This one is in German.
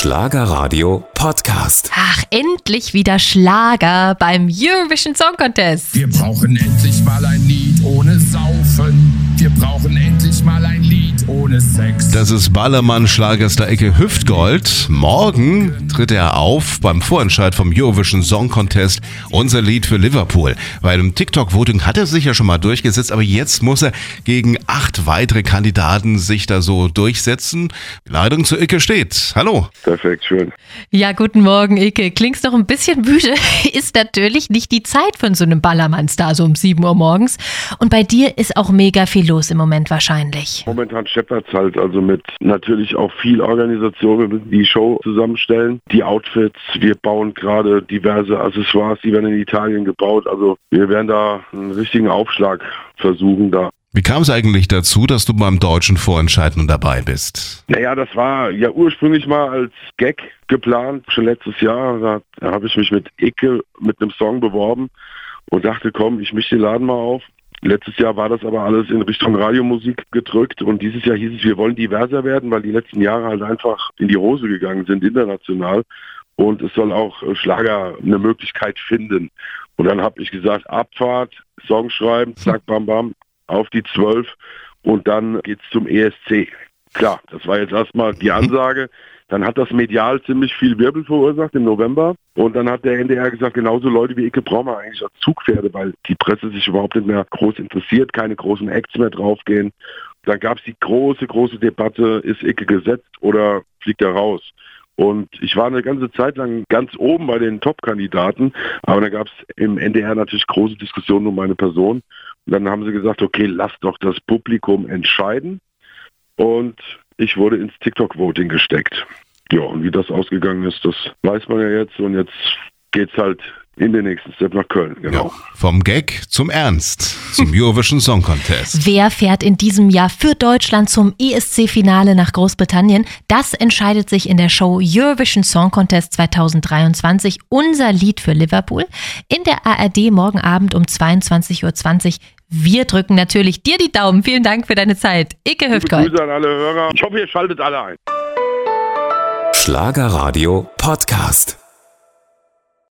Schlagerradio Podcast. Ach, endlich wieder Schlager beim Eurovision Song Contest. Wir brauchen endlich mal ein Lied ohne Saufen. Wir brauchen endlich mal ein Lied ohne Sex. Das ist Ballermann Schlagerstar Ecke Hüftgold. Morgen tritt er auf beim Vorentscheid vom Eurovision Song Contest. Unser Lied für Liverpool. Bei einem TikTok-Voting hat er sich ja schon mal durchgesetzt, aber jetzt muss er gegen acht weitere Kandidaten sich da so durchsetzen. Leitung zu Icke steht. Hallo. Perfekt, schön. Ja, guten Morgen, Icke. Klingst noch ein bisschen müde. Ist natürlich nicht die Zeit von so einem Ballermann-Star so um 7 Uhr morgens. Und bei dir ist auch mega viel los im Moment wahrscheinlich. Momentan scheppert es halt, also mit natürlich auch viel Organisation. Wir müssen die Show zusammenstellen, die Outfits. Wir bauen gerade diverse Accessoires, die werden in Italien gebaut. Also wir werden da einen richtigen Aufschlag versuchen, da Wie kam es eigentlich dazu, dass du beim deutschen Vorentscheid nun dabei bist? Naja, das war ja ursprünglich mal als Gag geplant, schon letztes Jahr. Da, da habe ich mich mit Icke mit einem Song beworben und dachte, komm, ich mische den Laden mal auf. Letztes Jahr war das aber alles in Richtung Radiomusik gedrückt und dieses Jahr hieß es, wir wollen diverser werden, weil die letzten Jahre halt einfach in die Hose gegangen sind, international. Und es soll auch äh, Schlager eine Möglichkeit finden. Und dann habe ich gesagt, Abfahrt, Song schreiben, zack, bam, bam, auf die 12 und dann geht's zum ESC. Klar, das war jetzt erstmal die Ansage. Dann hat das medial ziemlich viel Wirbel verursacht im November. Und dann hat der NDR gesagt, genauso Leute wie Icke brauchen wir eigentlich als Zugpferde, weil die Presse sich überhaupt nicht mehr groß interessiert, keine großen Acts mehr draufgehen. Dann gab es die große, große Debatte, ist Icke gesetzt oder fliegt er raus? Und ich war eine ganze Zeit lang ganz oben bei den Top-Kandidaten, aber dann gab es im NDR natürlich große Diskussionen um meine Person. Und dann haben sie gesagt, okay, lass doch das Publikum entscheiden. Und ich wurde ins TikTok-Voting gesteckt. Ja, und wie das ausgegangen ist, das weiß man ja jetzt. Und jetzt geht's halt in den nächsten Step nach Köln, genau. Vom Gag zum Ernst, zum Eurovision Song Contest. Wer fährt in diesem Jahr für Deutschland zum ESC-Finale nach Großbritannien? Das entscheidet sich in der Show Eurovision Song Contest 2023, unser Lied für Liverpool, in der ARD morgen Abend um 22.20 Uhr. Wir drücken natürlich dir die Daumen. Vielen Dank für deine Zeit. Icke Hüftgold. Grüße an alle Hörer. Ich hoffe, ihr schaltet alle ein. Schlagerradio Podcast.